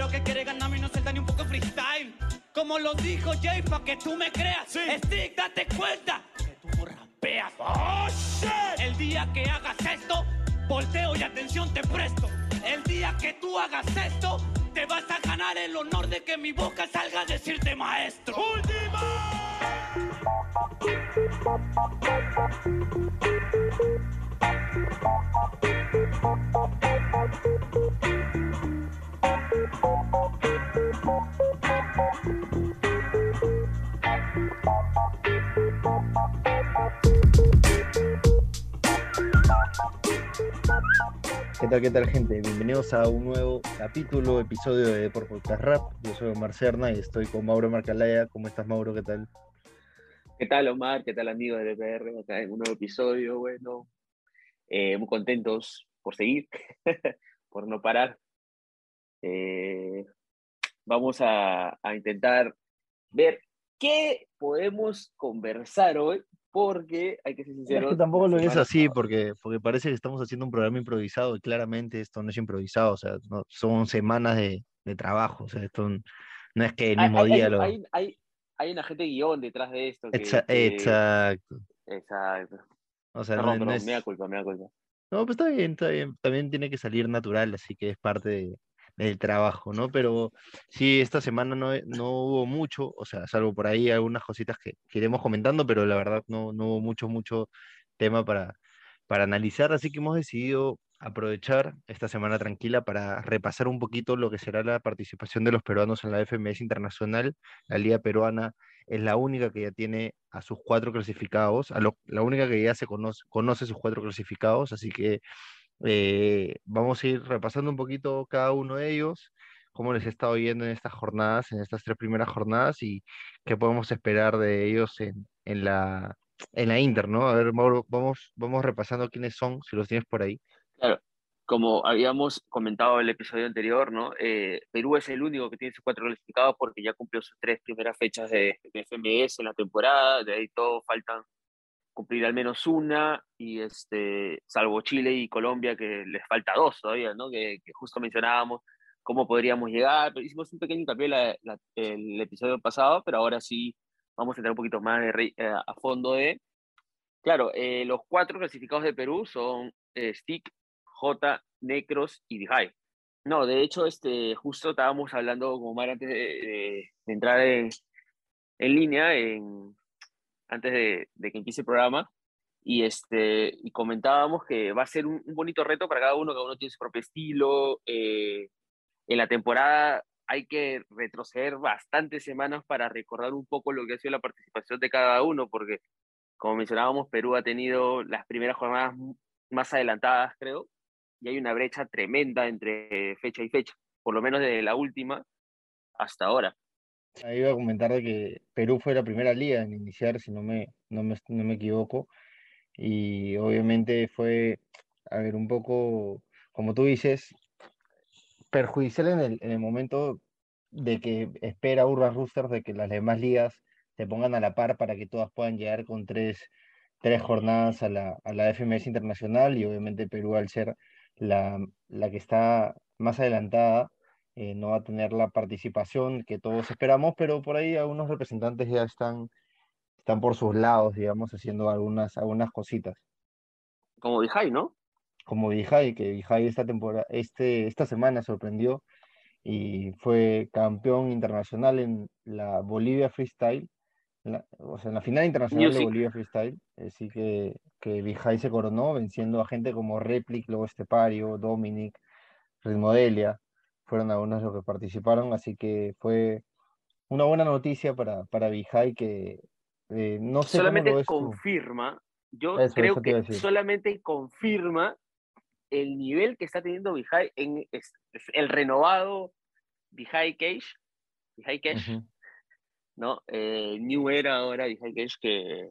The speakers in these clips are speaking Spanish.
rapero que quiere ganarme y no suelta ni un poco freestyle. Como lo dijo Jay, pa' que tú me creas. Stick, date cuenta que tú no rapeas. Oh, shit. El día que hagas esto, volteo y atención te presto. El día que tú hagas esto, te vas a ganar el honor de que mi boca salga a decirte maestro. ¿Qué tal, qué tal, gente? Bienvenidos a un nuevo capítulo, episodio de Deport Podcast Rap. Yo soy Omar Cerna y estoy con Mauro Marcalaya. ¿Cómo estás, Mauro? ¿Qué tal? ¿Qué tal, Omar? ¿Qué tal, amigos de DPR? Acá en un nuevo episodio, bueno, eh, muy contentos por seguir, por no parar. Eh, vamos a intentar ver qué podemos conversar hoy porque hay que ser Es sinceros. que tampoco lo es así, porque, porque parece que estamos haciendo un programa improvisado y claramente esto no es improvisado, o sea, no- son semanas de, de trabajo, o sea, esto no es que el mismo hay, día hay, lo... hay, hay, hay una gente guion detrás de esto. Que, Exa- que- Exacto. Exacto. O sea, no, no perdón, es... me da culpa, me da culpa. No, pues está bien, está bien. También tiene que salir natural, así que es parte de- del trabajo, ¿no? Pero sí, esta semana no, no hubo mucho, o sea, salvo por ahí algunas cositas que, que iremos comentando, pero la verdad no, no hubo mucho, mucho tema para, para analizar, así que hemos decidido aprovechar esta semana tranquila para repasar un poquito lo que será la participación de los peruanos en la FMS Internacional. La Liga Peruana es la única que ya tiene a sus cuatro clasificados, a lo- la única que ya se conoce, conoce sus cuatro clasificados, así que eh, vamos a ir repasando un poquito cada uno de ellos, cómo les ha estado yendo en estas jornadas, en estas tres primeras jornadas y qué podemos esperar de ellos en, en la, en la Inter, ¿no? A ver, Mauro, vamos, vamos repasando quiénes son, si los tienes por ahí. Claro, como habíamos comentado en el episodio anterior, ¿no? Eh, Perú es el único que tiene sus cuatro clasificados porque ya cumplió sus tres primeras fechas de, de FMS en la temporada, de ahí todos faltan cumplir al menos una, y este, salvo Chile y Colombia, que les falta dos todavía, ¿no? Que, justo mencionábamos cómo podríamos llegar, pero hicimos un pequeño hincapié la- la- el episodio pasado, pero ahora sí vamos a entrar un poquito más eh, a fondo de... Claro, eh, los cuatro clasificados de Perú son eh, Stick, J, Necros y Dijay. No, de hecho, este, justo estábamos hablando con Omar antes de, de- de entrar en, en línea, en, antes de, de que empiece el programa, y, este, y comentábamos que va a ser un, un bonito reto para cada uno, cada uno tiene su propio estilo. eh, en la temporada hay que retroceder bastantes semanas para recordar un poco lo que ha sido la participación de cada uno, porque como mencionábamos, Perú ha tenido las primeras jornadas más adelantadas, creo, y hay una brecha tremenda entre fecha y fecha, por lo menos desde la última hasta ahora. Ahí iba a comentar de que Perú fue la primera liga en iniciar, si no me, no me, no me equivoco, y obviamente fue, a ver, un poco, como tú dices, perjudicial en el, en el momento de que espera Urban Roosters de que las demás ligas se pongan a la par para que todas puedan llegar con tres, tres jornadas a la, a la FMS Internacional. Y obviamente Perú al ser la, la que está más adelantada eh, no va a tener la participación que todos esperamos, pero por ahí algunos representantes ya están, están por sus lados, digamos, haciendo algunas, algunas cositas Como Dijay, ¿no? como Vijay, que Vijay esta temporada, este, esta semana sorprendió y fue campeón internacional en la Bolivia Freestyle, en la- o sea, en la final internacional de Music. Bolivia Freestyle, así que, que Vijay se coronó venciendo a gente como Replic, Lobo Estepario, Dominic, Ritmodelia, fueron algunos los que participaron, así que fue una buena noticia para, para Vijay que eh, no sé cómo solamente lo ves tú. confirma, yo Eso, creo eso que solamente confirma el nivel que está teniendo Vijay en es- el renovado Vijay Cage, Vijay Cage. ¿no? Eh, New Era ahora Vijay Cage que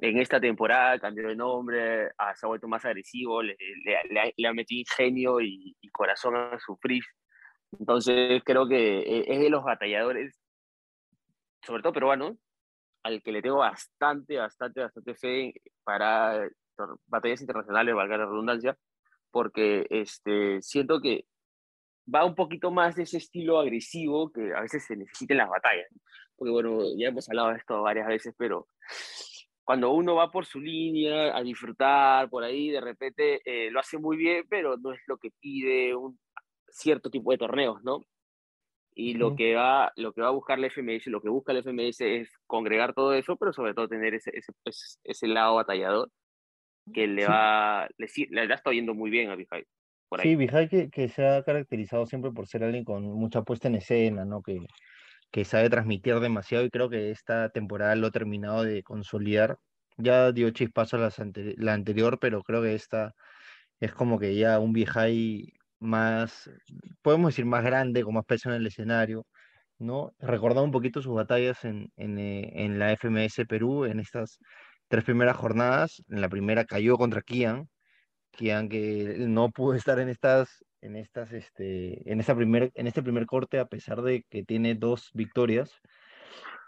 en esta temporada cambió de nombre, ah, se ha vuelto más agresivo, le, le- le ha- le ha metido ingenio y, y corazón a su. Entonces creo que eh, es de los batalladores, sobre todo peruanos, al que le tengo bastante, bastante, bastante fe para batallas internacionales, valga la redundancia, porque este, siento que va un poquito más de ese estilo agresivo que a veces se necesita en las batallas. Porque bueno, ya hemos hablado de esto varias veces, pero cuando uno va por su línea a disfrutar por ahí, de repente eh, lo hace muy bien, pero no es lo que pide un cierto tipo de torneos, ¿no? Y lo, que va, lo que va a buscar la FMS, lo que busca la FMS es congregar todo eso, pero sobre todo tener ese, ese, ese lado batallador que le va, le, le, está yendo muy bien a Vijay. Sí, Vijay que, que, se ha caracterizado siempre por ser alguien con mucha puesta en escena, ¿no? Que, que sabe transmitir demasiado y creo que esta temporada lo ha terminado de consolidar. Ya dio chispazo a la anterior, pero creo que esta es como que ya un Vijay más, podemos decir, más grande, con más peso en el escenario, ¿no? Recordando un poquito sus batallas en, en, eh, en la FMS Perú, en estas tres primeras jornadas. En la primera cayó contra Kian, Kian que no pudo estar en estas, en estas, este, en esta primer, en este primer corte a pesar de que tiene dos victorias.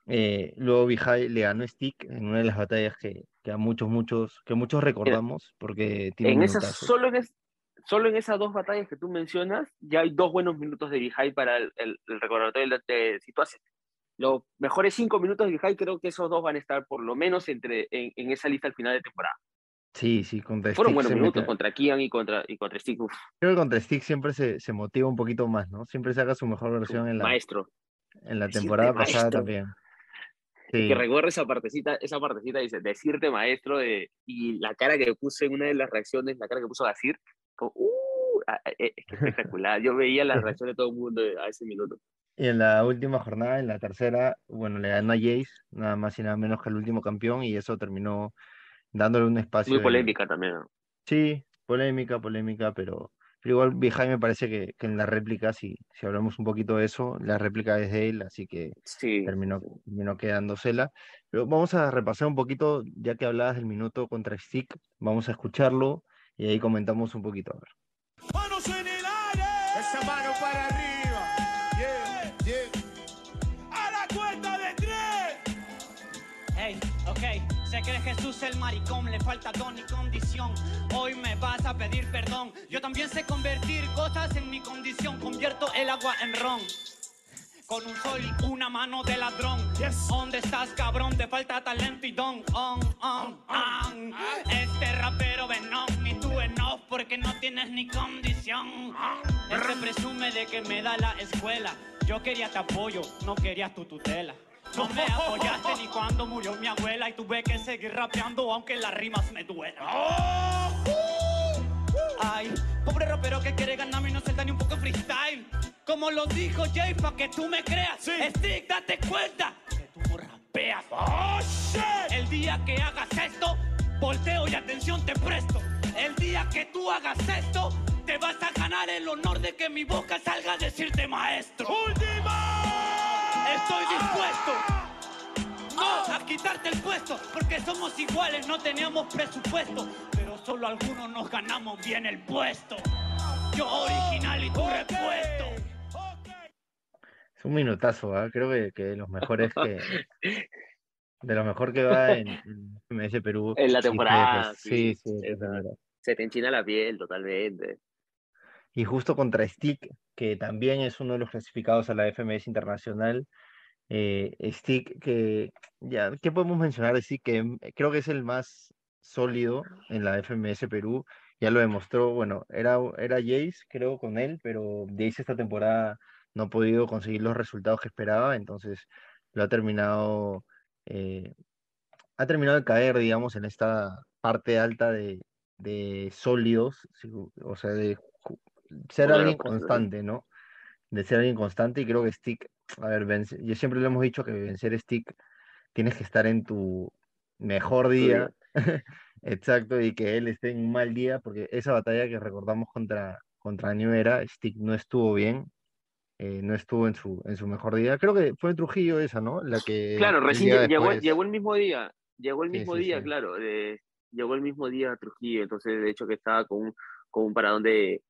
Eh, luego Vijay le ganó Stick en una de las batallas que, que a muchos, muchos, que muchos recordamos porque tiene en esas, solo en, solo en esas dos batallas que tú mencionas ya hay dos buenos minutos de Vijay para el, el, recordatorio de, situación los mejores cinco minutos de Vijay, creo que esos dos van a estar por lo menos entre, en, en esa lista al final de temporada. Sí, sí, contra Fueron buenos minutos contra Kian y contra, y contra Stick. Creo que contra Stick siempre se, se, motiva un poquito más, ¿no? Siempre saca su mejor versión en la, maestro. En la temporada pasada también. Sí. Que recorre esa partecita, esa partecita dice, decirte maestro, de, y la cara que puse en una de las reacciones, la cara que puso Gasir, como, uh, es que espectacular. Yo veía la reacción de todo el mundo a ese minuto. Y en la última jornada, en la tercera, bueno, le ganó a Jace, nada más y nada menos que el último campeón, y eso terminó dándole un espacio. Muy polémica también. Sí, polémica, polémica, pero, pero igual Vijay me parece que, que, en la réplica, si, si hablamos un poquito de eso, la réplica es de él, así que sí, terminó, terminó quedándosela. Pero vamos a repasar un poquito, ya que hablabas del minuto contra Stick, vamos a escucharlo y ahí comentamos un poquito. A ver. Manos en el aire. Esa mano para arriba. Yeah, yeah. A la cuenta de tres. Hey, ok. Se cree Jesús el maricón, le falta don y condición. Hoy me vas a pedir perdón. Yo también sé convertir cosas en mi condición. Convierto el agua en ron con un sol y una mano de ladrón. Yes. ¿Dónde estás, cabrón? Te falta talento y don. On, on, on. Este rapero venón y tú enough porque no tienes ni condición. Este presume de que me da la escuela. Yo quería tu apoyo, no quería tu tutela. No me apoyaste ni cuando murió mi abuela y tuve que seguir rapeando aunque las rimas me duelan. Ay, pobre rapero que quiere ganarme y no suelta ni un poco freestyle. Como lo dijo Jay, pa' que tú me creas. Sí. Stick, date cuenta que tú no rapeas. Oh, shit. El día que hagas esto, volteo y atención te presto. El día que tú hagas esto, te vas a ganar el honor de que mi boca salga a decirte maestro. ¡Última! Estoy dispuesto. No, a quitarte el puesto, porque somos iguales, no teníamos presupuesto, pero solo algunos nos ganamos bien el puesto. Yo original y tú repuesto. Es un minutazo, ¿eh? creo que, que de los mejores que. De lo mejor que va en, en Perú. En la temporada. Sí, sí, sí, Se te enchina la piel totalmente. Y justo contra Stick, que también es uno de los clasificados a la FMS Internacional. Eh, Stick, que ya, ¿qué podemos mencionar? Stick, que creo que es el más sólido en la FMS Perú. Ya lo demostró, bueno, era, era Jace, creo, con él, pero Jace esta temporada no ha podido conseguir los resultados que esperaba, entonces lo ha terminado, eh, ha terminado de caer, digamos, en esta parte alta de, de sólidos, o sea, de ser alguien constante, ¿no? De ser alguien constante y creo que Stick, a ver, vence, yo siempre le hemos dicho que vencer Stick tienes que estar en tu mejor día, exacto, y que él esté en un mal día, porque esa batalla que recordamos contra, contra New Era, Stick no estuvo bien, eh, no estuvo en su, en su mejor día. Creo que fue Trujillo esa, ¿no? La que claro, recién llegó, llegó, el mismo día, llegó el mismo sí, sí, día, sí. claro, eh, llegó el mismo día a Trujillo, entonces de hecho que estaba con un, con un paradón de,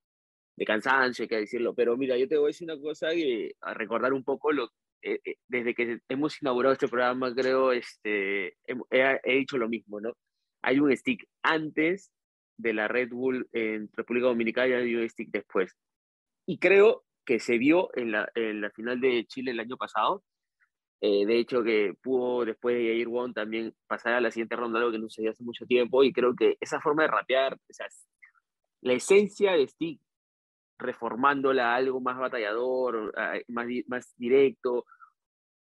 de cansancio, hay que decirlo, pero mira, yo te voy a decir una cosa que a recordar un poco lo eh, desde que hemos inaugurado este programa, creo, este, he, he, dicho lo mismo, ¿no? Hay un stick antes de la Red Bull en República Dominicana y hay un stick después. Y creo que se vio en la, en la final de Chile el año pasado. Eh, de hecho, que pudo después de Jair Wong también pasar a la siguiente ronda, algo que no se dio hace mucho tiempo. Y creo que esa forma de rapear, o sea, la esencia de Stick, reformándola a algo más batallador, más, más directo,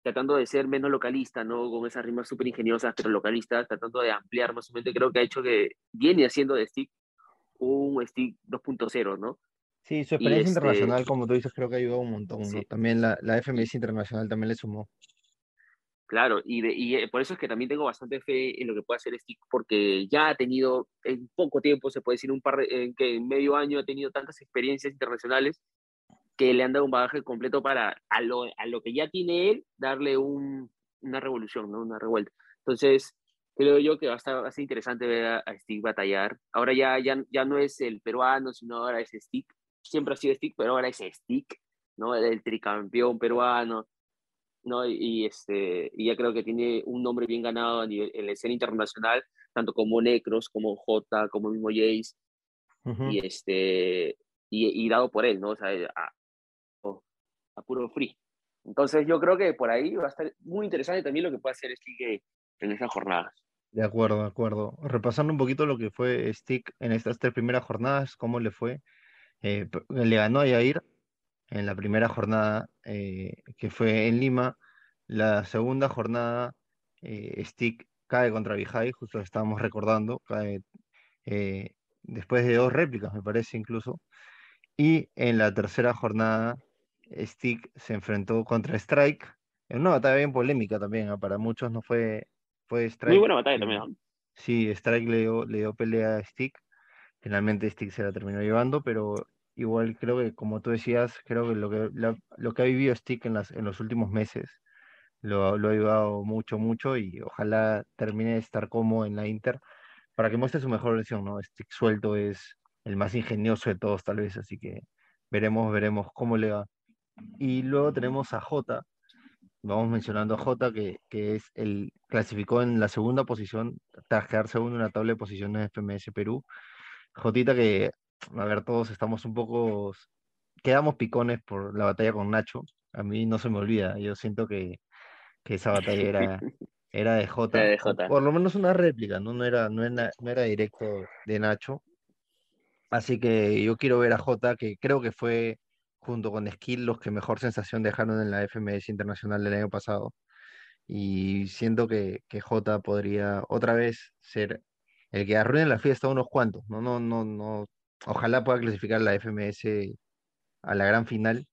tratando de ser menos localista, ¿no? Con esas rimas súper ingeniosas, pero localistas, tratando de ampliar más o menos, creo que ha hecho que viene haciendo de Stick un Stick 2.0, ¿no? Sí, su experiencia este internacional, como tú dices, creo que ayudado un montón, ¿no? También la, la FMS internacional también le sumó. Claro, y, de, y, eh, por eso es que también tengo bastante fe en lo que puede hacer Stick, porque ya ha tenido en poco tiempo, se puede decir un par en que en medio año ha tenido tantas experiencias internacionales que le han dado un bagaje completo para a lo, a lo que ya tiene él, darle un, una revolución, ¿no? una revuelta. Entonces, creo yo que va a estar va interesante ver a, Stick batallar. Ahora ya, ya, ya no es el peruano, sino ahora es Stick. Siempre ha sido Stick, pero ahora es Stick, ¿no? El tricampeón peruano, ¿no? Y, este, y ya creo que tiene un nombre bien ganado a nivel, en la escena internacional, tanto como Necros, como J, como mismo Jace, y, este, y, y, dado por él, ¿no? O sea, a, a puro free. Entonces yo creo que por ahí va a estar muy interesante también lo que puede hacer Stick en esas jornadas. De acuerdo, de acuerdo. Repasando un poquito lo que fue Stick en estas tres primeras jornadas, cómo le fue. Eh, le ganó a Yair en la primera jornada eh, que fue en Lima. La segunda jornada, eh, Stick cae contra Vijay, justo lo estábamos recordando, cae después de dos réplicas, me parece incluso. Y en la tercera jornada, Stick se enfrentó contra Strike, en una batalla bien polémica también, ¿ah? para muchos no fue, fue Strike. Muy buena batalla también. Sí, Strike le dio, le dio pelea a Stick, finalmente Stick se la terminó llevando, pero igual creo que, como tú decías, creo que lo que, lo que ha vivido Stick en, los últimos meses lo, lo, ha ayudado mucho, mucho y ojalá termine de estar como en la Inter para que muestre su mejor versión, ¿no? Stick suelto es el más ingenioso de todos, tal vez, así que veremos, veremos cómo le va. Y luego tenemos a J, vamos mencionando a J, que, que es el, clasificó en la segunda posición, tras quedar segundo en la tabla de posiciones de FMS Perú. Jotita que a ver, todos estamos un poco, quedamos picones por la batalla con Nacho. A mí no se me olvida, yo siento que, que esa batalla era, era de Jota, de J. por lo menos una réplica, ¿no? No era, no era, no era directo de Nacho. Así que yo quiero ver a Jota, que creo que fue junto con Skill los que mejor sensación dejaron en la FMS Internacional del año pasado. Y siento que, que Jota podría otra vez ser el que arruine la fiesta unos cuantos. No, no, no, no Ojalá pueda clasificar la FMS a la gran final,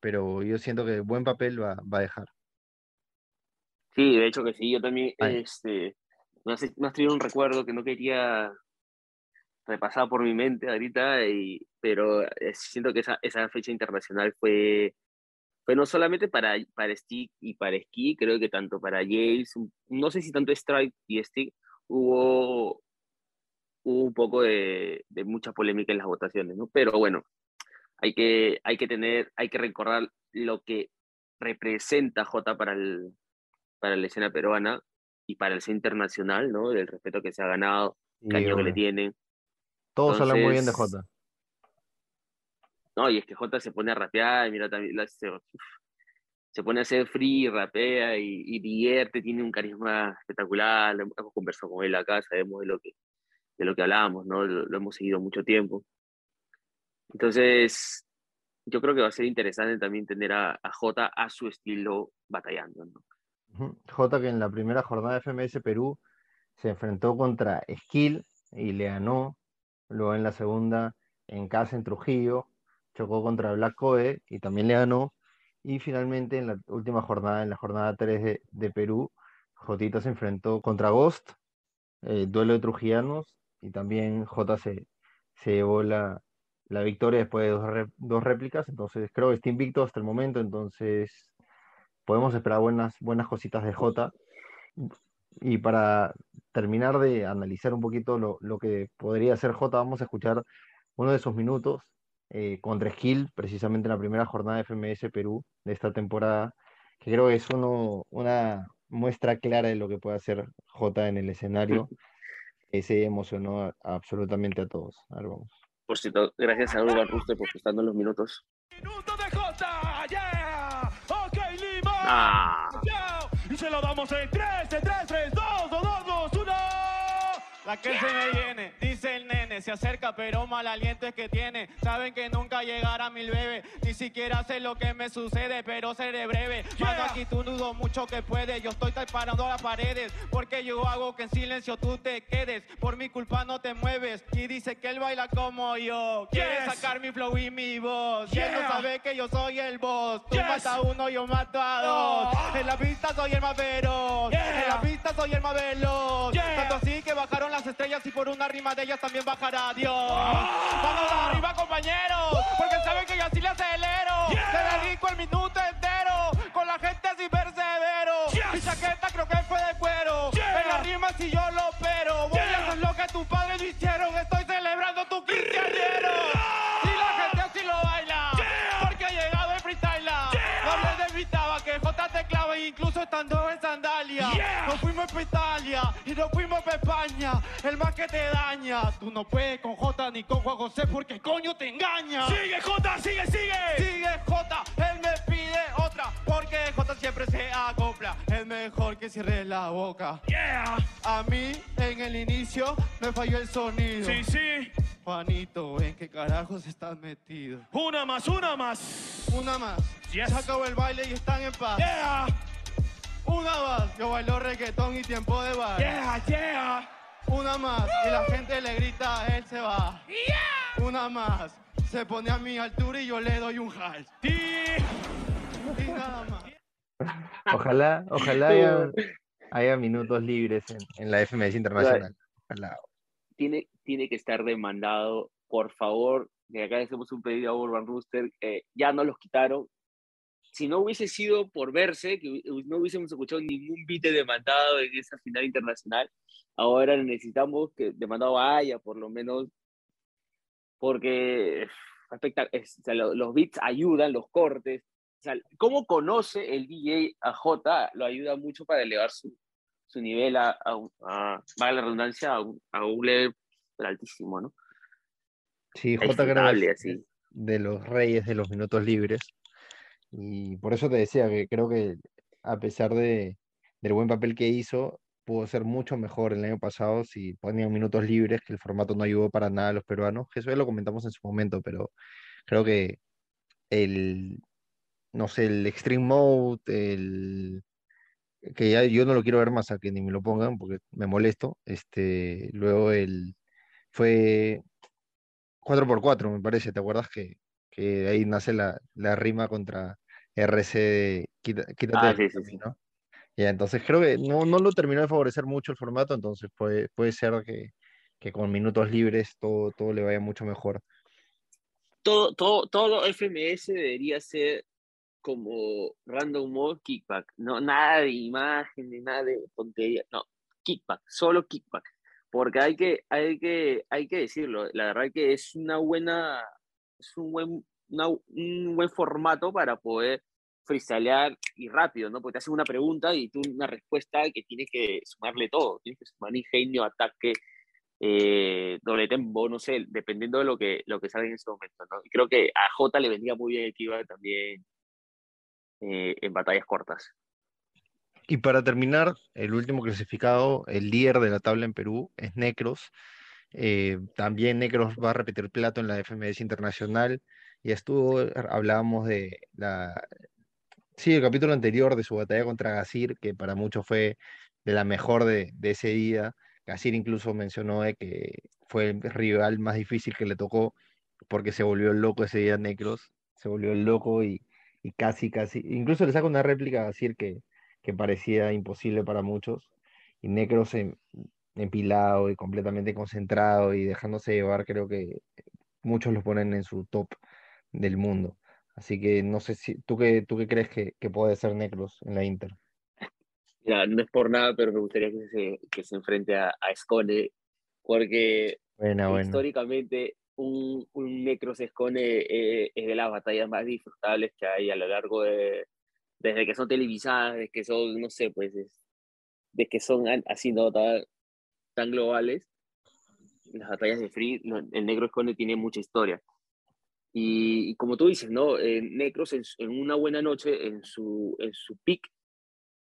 pero yo siento que buen papel va, va a dejar. Sí, de hecho que sí, yo también, este, me has, traído un recuerdo que no quería repasar por mi mente ahorita, y, pero eh, siento que esa, esa fecha internacional fue, fue no solamente para, para Stick y para Ski, creo que tanto para Jace, no sé si tanto Strike y Stick, hubo hubo un poco de, de, mucha polémica en las votaciones, ¿no? Pero bueno, hay que, hay que tener, hay que recordar lo que representa J para, el, para la escena peruana y para el escena internacional, ¿no? Del respeto que se ha ganado, el caño que le tienen. Todos hablan muy bien de J. No, y es que J se pone a rapear, y mira, también se, se, pone a hacer free, rapea y, y divierte, tiene un carisma espectacular, hemos conversado con él acá, sabemos de lo que, de lo que hablábamos, ¿no? Lo, hemos seguido mucho tiempo. Entonces, yo creo que va a ser interesante también tener a, a Jota a su estilo batallando, ¿no? Jota que en la primera jornada de FMS Perú se enfrentó contra Skill y le ganó. Luego en la segunda, en casa en Trujillo, chocó contra Black Code y también le ganó. Y finalmente en la última jornada, en la jornada 3 de, Perú, Jotita se enfrentó contra Ghost, eh, duelo de trujillanos, y también J se, llevó la, victoria después de dos, dos, réplicas, entonces creo que está invicto hasta el momento, entonces podemos esperar buenas, buenas cositas de J. Y para terminar de analizar un poquito lo, lo que podría hacer J, vamos a escuchar uno de sus minutos eh, contra Skill, precisamente en la primera jornada de FMS Perú de esta temporada, que creo que es uno, una muestra clara de lo que puede hacer J en el escenario. Ese emocionó absolutamente a todos. A ver, vamos. Por cierto, gracias a Urban Ruster por estar los minutos. Minuto Jota, yeah. Ok, Lima. Ah. Y se lo damos en 3, en 3, 3, 2, 2, 2, 2, 1. La que se me viene, dice el nene, se acerca pero mal aliento es que tiene. Saben que nunca llegará mil bebé, ni siquiera sé lo que me sucede, pero seré breve. Mano aquí tú dudo mucho que puedes, yo estoy parando las paredes, porque yo hago que en silencio tú te quedes. Por mi culpa no te mueves, y dice que él baila como yo. Quiere Yes. sacar mi flow y mi voz, y él no Yeah. sabe que yo soy el boss. Tú Yes. matas a uno, yo mato a dos. Oh. En la pista soy el más Yeah. en la pista soy el más veloz. Yeah. Tanto así que bajaron las estrellas y por una rima de ellas también bajará Dios. Vamos arriba, compañeros, porque saben que yo así le acelero. Yeah. Se le rico el minuto entero, con la gente así persevero. Yes. Mi chaqueta creo que fue de cuero, Yeah. en la rima si yo lo pero. Voy Yeah. a hacer lo que tus padres no hicieron, estoy celebrando tu quinceañero. Y la gente así lo baila, porque ha llegado el freestyle. No taba, que J te clava incluso estando en sandalia. Nos fuimos para Italia y nos fuimos España. El más que te daña. Tú no puedes con J ni con Juan José porque coño te engaña. Sigue, Jota, sigue, sigue. Sigue J, él me pide otra. Porque J siempre se acopla. Es mejor que cierre la boca. Yeah. A mí en el inicio me falló el sonido. Sí, sí. Juanito, ¿en qué carajos estás metido? Una más, una más. Una más. Yes. Se acabó el baile y están en paz. Yeah. Una más. Yo bailo reggaetón y tiempo de bar. Yeah, yeah. Una más. Y la gente le grita, él se va. Una más. Se pone a mi altura y yo le doy un hal. Sí. Y nada más. Ojalá, ojalá haya, haya minutos libres en, en la FMS Internacional. Ojalá. tiene, tiene que estar demandado, por favor, de acá hacemos un pedido a Urban Rooster, eh, ya no los quitaron. Si no hubiese sido por verse, que no hubiésemos escuchado ningún beat de demandado en esa final internacional, ahora necesitamos que demandado haya, por lo menos, porque espectac- es- o sea, lo- los beats ayudan, los cortes. O sea, cómo conoce el DJ a J lo ayuda mucho para elevar su, su nivel a, a, a- la redundancia, a un, a un level altísimo, ¿no? Sí, J creo de los reyes de los minutos libres. Y por eso te decía que creo que a pesar de, del buen papel que hizo, pudo ser mucho mejor el año pasado si ponían minutos libres, que el formato no ayudó para nada a los peruanos. que Eso ya lo comentamos en su momento, pero creo que el, no sé, el Extreme Mode, el que ya yo no lo quiero ver más a que ni me lo pongan porque me molesto. Este, luego el fue 4x4, me parece, ¿te acuerdas que, que de ahí nace la, la rima contra RC de quita- quítate Ah, sí, sí, sí. ¿no? Ya, entonces creo que no, no lo terminó de favorecer mucho el formato, entonces puede, puede ser que, que con minutos libres todo, todo le vaya mucho mejor. Todo, todo, todo FMS debería ser como random mode kickback, no nada de imagen, ni nada de tontería, no, kickback, solo kickback, porque hay que, hay que, hay que decirlo, la verdad que es una buena, es un buen, un buen formato para poder freestylear y rápido, ¿no? Porque te hacen una pregunta y tú una respuesta que tienes que sumarle todo, tienes que sumar ingenio, ataque, eh, doble tempo, no sé, dependiendo de lo que, lo que salga en ese momento, ¿no? Creo que a Jota le vendría muy bien el iba también eh, en batallas cortas. Y para terminar, el último clasificado, el líder de la tabla en Perú, es Necros. Eh, también Necros va a repetir plato en la FMS Internacional. Ya estuvo, hablábamos de la, sí, el capítulo anterior de su batalla contra Gasir, que para muchos fue de la mejor de, ese día. Gasir incluso mencionó que fue el rival más difícil que le tocó porque se volvió loco ese día Necros, se volvió loco y, casi, casi, incluso le saca una réplica a Gasir que, que parecía imposible para muchos, y Necros en- empilado y completamente concentrado y dejándose llevar, creo que muchos lo ponen en su top del mundo. Así que no sé si, ¿tú qué, tú qué crees que, que puede ser Necros en la Inter? Ya, no es por nada, pero me gustaría que se, que se enfrente a, a Scone, porque Buena, buena. históricamente un, un Necros Scone eh, es de las batallas más disfrutables que hay a lo largo de, desde que son televisadas, desde que son, no sé, pues, es- de que son así, ¿no? Tan, globales. Las batallas de Free, el Negro Scone tiene mucha historia. Y, como tú dices, ¿no? Eh, Necros en, una buena noche, en su, en su pick,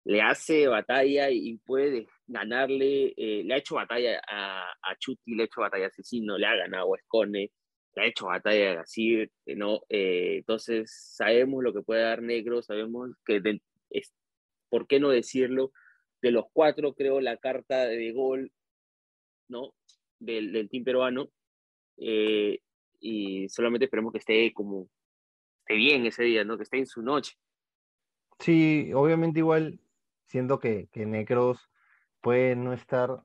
le hace batalla y puede ganarle, eh, le ha hecho batalla a, a, Chuti, le ha hecho batalla a Asesino, le ha ganado a Escone, le ha hecho batalla a Gasir, ¿no? Eh, entonces sabemos lo que puede dar Negro, sabemos que, es, ¿por qué no decirlo? De los cuatro, creo, la carta de gol, ¿no? Del, del team peruano, eh, y solamente esperemos que esté como, esté bien ese día, ¿no? Que esté en su noche. Sí, obviamente igual siento que, que Necros puede no estar,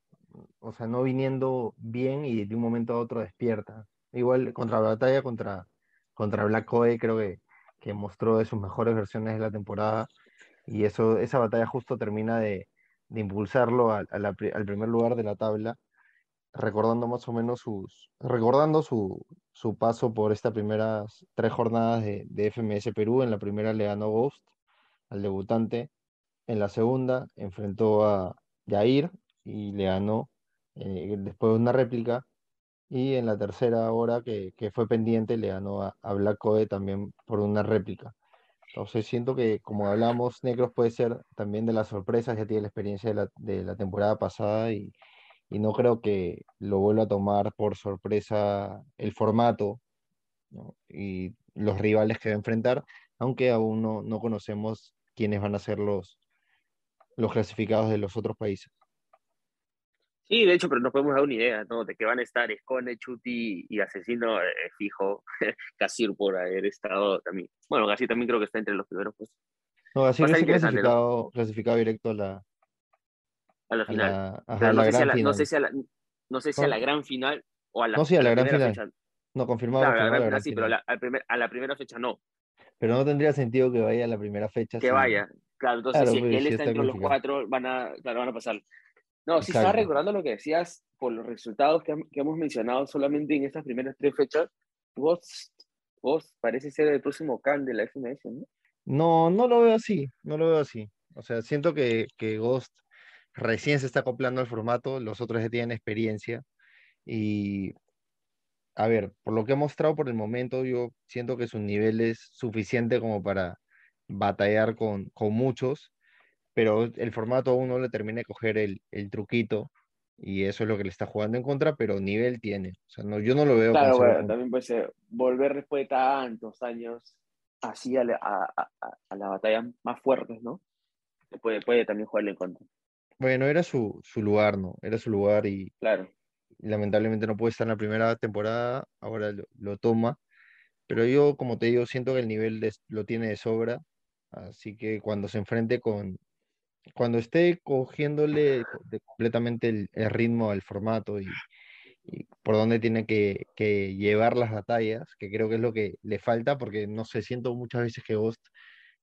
o sea, no viniendo bien y de un momento a otro despierta. Igual contra la batalla contra, contra Black Coe creo que, que mostró de sus mejores versiones de la temporada y eso, esa batalla justo termina de, de impulsarlo al primer lugar de la tabla, recordando más o menos sus, recordando su, su paso por estas primeras tres jornadas de, de, FMS Perú. En la primera le ganó Ghost al debutante, en la segunda enfrentó a, Jair y le ganó eh, después de una réplica. Y en la tercera hora que, fue pendiente le ganó a, a Black Code también por una réplica. Entonces siento que, como hablamos, Necros puede ser también de las sorpresas, ya tiene la experiencia de la, temporada pasada y, no creo que lo vuelva a tomar por sorpresa el formato y los rivales que va a enfrentar, aunque aún no, no conocemos quiénes van a ser los, los clasificados de los otros países. Sí, de hecho, pero nos podemos dar una idea, ¿no? De que van a estar Escone, Chuti y Asesino eh, fijo, Casir por haber estado también. Bueno, Gasir también creo que está entre los primeros pues. No, Gasir es clasificado, clasificado directo a la, a la final. no, sé si a la, no, sé si a la, a la gran final o a la, no, sí, a la, gran final. No, confirmado. Claro, a la gran final sí, pero a la primera fecha no. Pero no tendría sentido que vaya a la primera fecha. Que vaya, Claro, entonces si pues, él está entre los cuatro, van a, claro, van a pasar. No, si estás recordando lo que decías por los resultados que, que, hemos mencionado solamente en estas primeras tres fechas, vos, vos parece ser el próximo can de la FMS, ¿no? No, no lo veo así, no lo veo así. O sea, siento que, que Ghost recién se está acoplando al formato, los otros ya tienen experiencia y, a ver, por lo que ha mostrado por el momento, yo siento que su nivel es suficiente como para batallar con, con muchos, pero el formato aún no le termina de coger el, el, truquito y eso es lo que le está jugando en contra, pero nivel tiene. O sea, no, yo no lo veo. Claro, bueno, también puede ser volver después de tantos años así a la, a, a, la batalla más fuertes, ¿no? Puede, puede también jugarle en contra. Bueno, era su, su lugar, ¿no? Era su lugar y, claro. lamentablemente no puede estar en la primera temporada, ahora lo, lo, toma. Pero yo, como te digo, siento que el nivel lo tiene de sobra Así que cuando se enfrente con, cuando esté cogiéndole completamente el, ritmo al formato y, por dónde tiene que, llevar las batallas, que creo que es lo que le falta, porque no sé, siento muchas veces que Ghost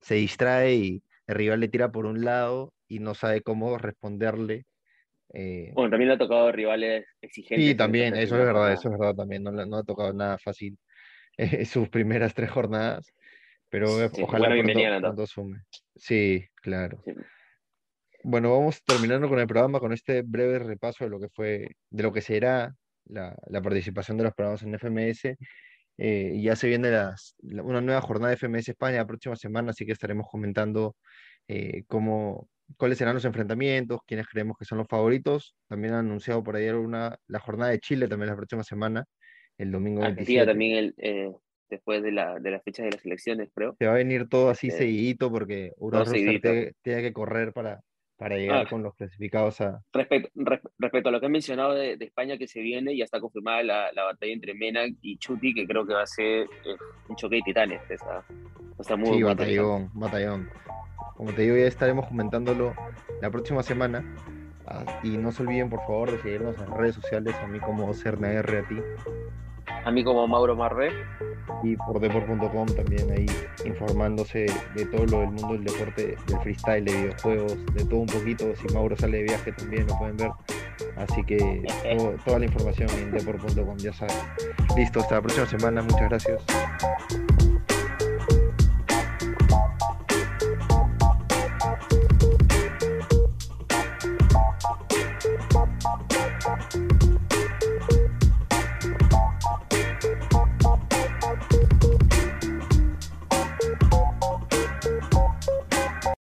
se distrae y el rival le tira por un lado y no sabe cómo responderle. Eh. Bueno, también le ha tocado rivales exigentes. Sí, también, eso es verdad, eso es verdad también, no, no ha tocado nada fácil sus primeras tres jornadas. Pero eh, ojalá pronto, sume. Sí, claro. Bueno, vamos terminando con el programa, con este breve repaso de lo que fue, de lo que será la, la participación de los programas en FMS. Eh, ya se viene las, una nueva jornada de FMS España la próxima semana, así que estaremos comentando eh, cómo, cuáles serán los enfrentamientos, quiénes creemos que son los favoritos. También han anunciado por ahí una, la jornada de Chile también la próxima semana, el domingo Argentina también el, eh, después de la, de las fechas de las elecciones, creo. Se va a venir todo así seguidito porque Uruguay tiene, que correr para, para llegar ah. con los clasificados a... Respecto, respecto a lo que he mencionado de, España que se viene, ya está confirmada la, la, batalla entre Mena y Chuti, que creo que va a ser eh, un choque de titanes. Está, está muy, sí, batallón, batallón. Como te digo, ya estaremos comentándolo la próxima semana. Ah, y no se olviden, por favor, de seguirnos en redes sociales, a mí como CernaR, a ti. A mí como Mauro Marvé y por deport.com también ahí informándose de todo lo del mundo del deporte, del freestyle, de videojuegos, de todo un poquito. Si Mauro sale de viaje también lo pueden ver. Así que toda la información en deport.com, ya saben. Listo, hasta la próxima semana. Muchas gracias.